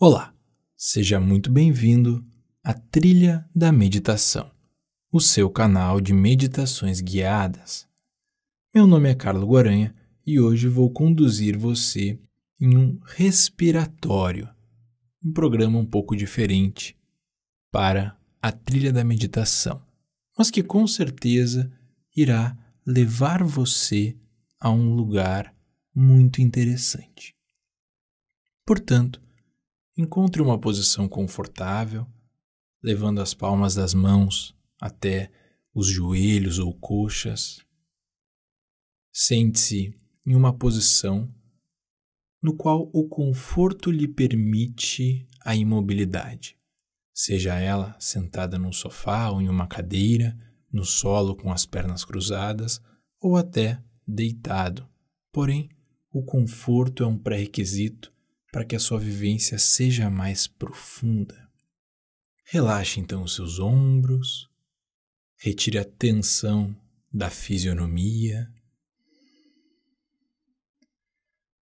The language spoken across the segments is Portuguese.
Olá, seja muito bem-vindo à Trilha da Meditação, o seu canal de meditações guiadas. Meu nome é Carlos Guaranha e hoje vou conduzir você em um respiratório, um programa um pouco diferente para a Trilha da Meditação, mas que com certeza irá levar você a um lugar muito interessante. Portanto, Encontre uma posição confortável, levando as palmas das mãos até os joelhos ou coxas. Sente-se em uma posição no qual o conforto lhe permite a imobilidade, seja ela sentada num sofá ou em uma cadeira, no solo com as pernas cruzadas ou até deitado. Porém, o conforto é um pré-requisito para que a sua vivência seja mais profunda. Relaxe então os seus ombros, retire a tensão da fisionomia.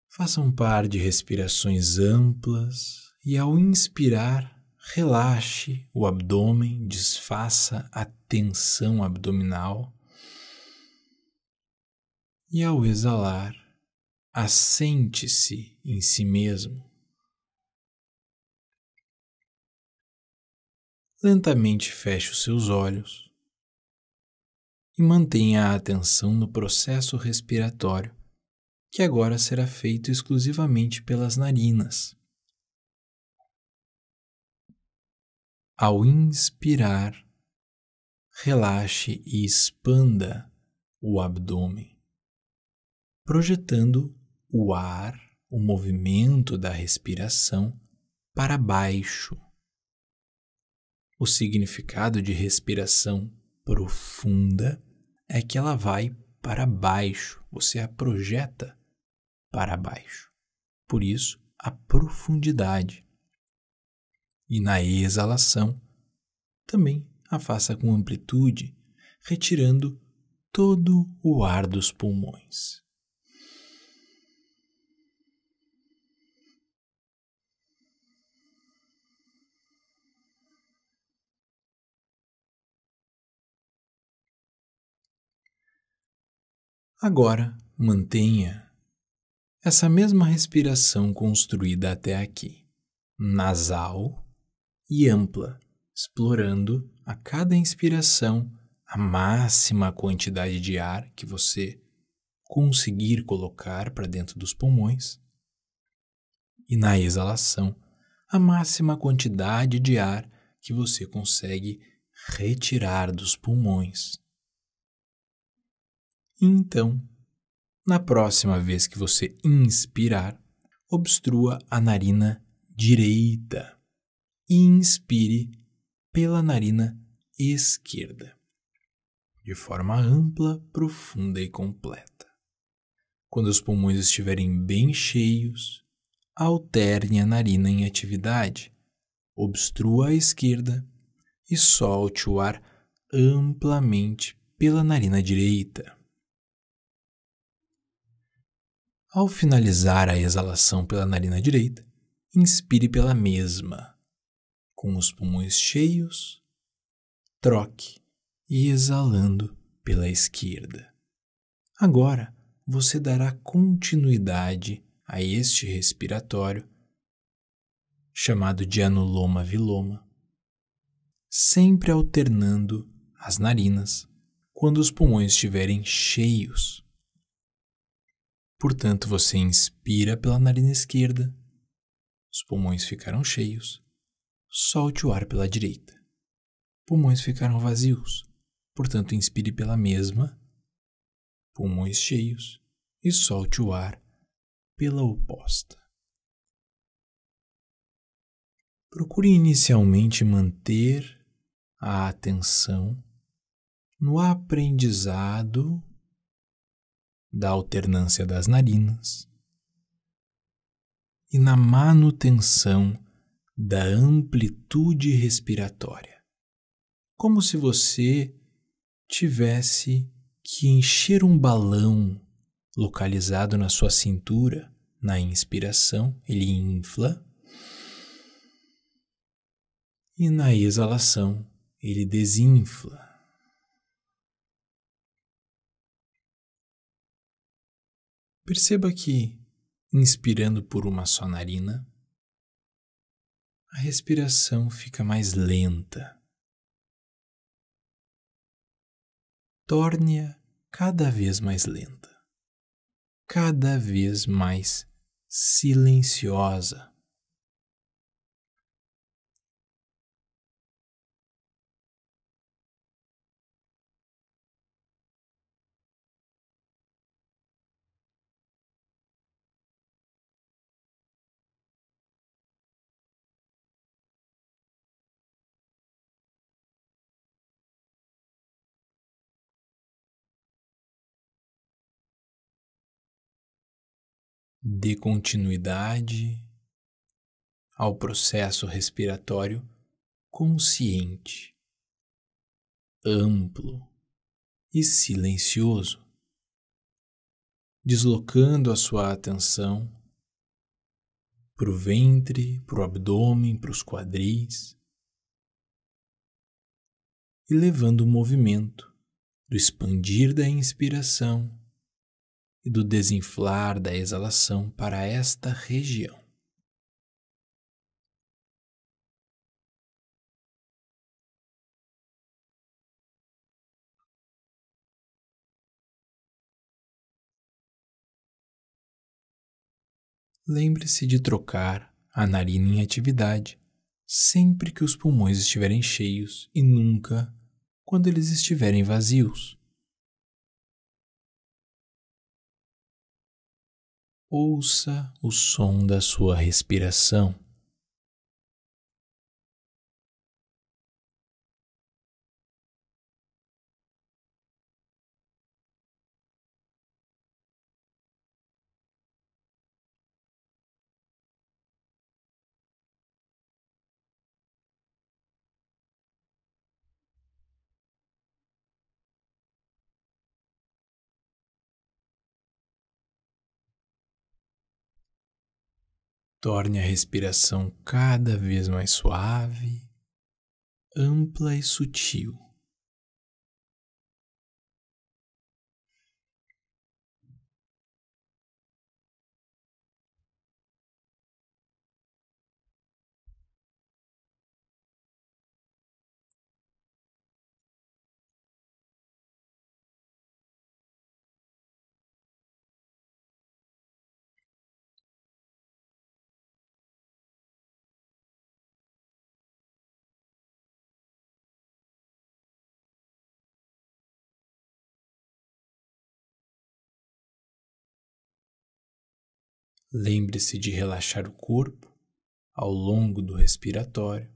Faça um par de respirações amplas e, ao inspirar, relaxe o abdômen, desfaça a tensão abdominal. E, ao exalar, assente-se em si mesmo. Lentamente feche os seus olhos e mantenha a atenção no processo respiratório, que agora será feito exclusivamente pelas narinas. Ao inspirar, relaxe e expanda o abdômen, projetando o ar, o movimento da respiração para baixo. O significado de respiração profunda é que ela vai para baixo, você a projeta para baixo. Por isso, a profundidade. E na exalação, também a faça com amplitude, retirando todo o ar dos pulmões. Agora mantenha essa mesma respiração construída até aqui, nasal e ampla, explorando a cada inspiração a máxima quantidade de ar que você conseguir colocar para dentro dos pulmões, e na exalação, a máxima quantidade de ar que você consegue retirar dos pulmões. Então, na próxima vez que você inspirar, obstrua a narina direita e inspire pela narina esquerda, de forma ampla, profunda e completa. Quando os pulmões estiverem bem cheios, alterne a narina em atividade, obstrua a esquerda e solte o ar amplamente pela narina direita. Ao finalizar a exalação pela narina direita, inspire pela mesma, com os pulmões cheios, troque e exalando pela esquerda. Agora você dará continuidade a este respiratório, chamado de anuloma viloma, sempre alternando as narinas quando os pulmões estiverem cheios Portanto, você inspira pela narina esquerda, os pulmões ficaram cheios, solte o ar pela direita. Pulmões ficaram vazios, portanto, inspire pela mesma, pulmões cheios, e solte o ar pela oposta. Procure inicialmente manter a atenção no aprendizado da alternância das narinas e na manutenção da amplitude respiratória, como se você tivesse que encher um balão localizado na sua cintura. Na inspiração, ele infla, e na exalação ele desinfla. Perceba que, inspirando por uma só narina, a respiração fica mais lenta. Torne-a cada vez mais lenta, cada vez mais silenciosa. Dê continuidade ao processo respiratório consciente, amplo e silencioso, deslocando a sua atenção para o ventre, para o abdômen, para os quadris e levando o movimento do expandir da inspiração e do desinflar da exalação para esta região. Lembre-se de trocar a narina em atividade sempre que os pulmões estiverem cheios e nunca quando eles estiverem vazios. Ouça o som da sua respiração. Torne a respiração cada vez mais suave, ampla e sutil. Lembre-se de relaxar o corpo ao longo do respiratório.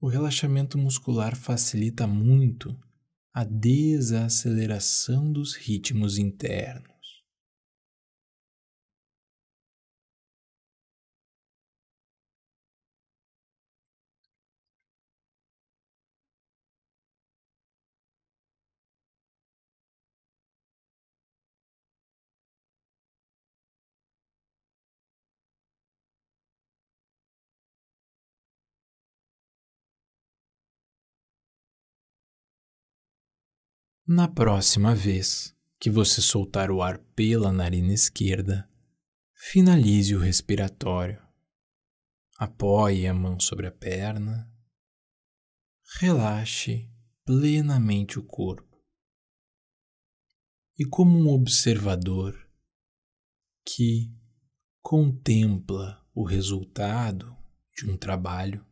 O relaxamento muscular facilita muito a desaceleração dos ritmos internos. Na próxima vez que você soltar o ar pela narina esquerda, finalize o respiratório. Apoie a mão sobre a perna. Relaxe plenamente o corpo. E como um observador que contempla o resultado de um trabalho,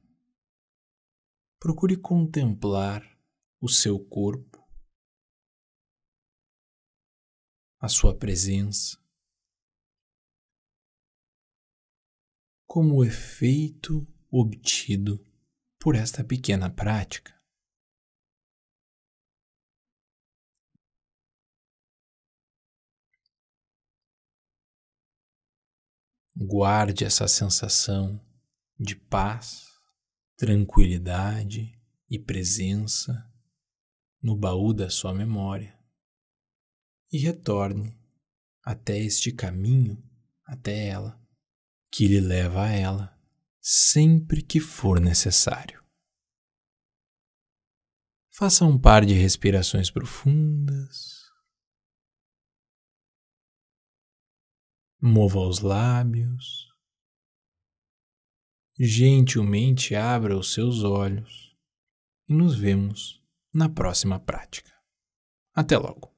procure contemplar o seu corpo a sua presença, como efeito obtido por esta pequena prática. Guarde essa sensação de paz, tranquilidade e presença no baú da sua memória e retorne até este caminho até ela, que lhe leva a ela, sempre que for necessário. Faça um par de respirações profundas. Mova os lábios. Gentilmente abra os seus olhos e nos vemos na próxima prática. Até logo!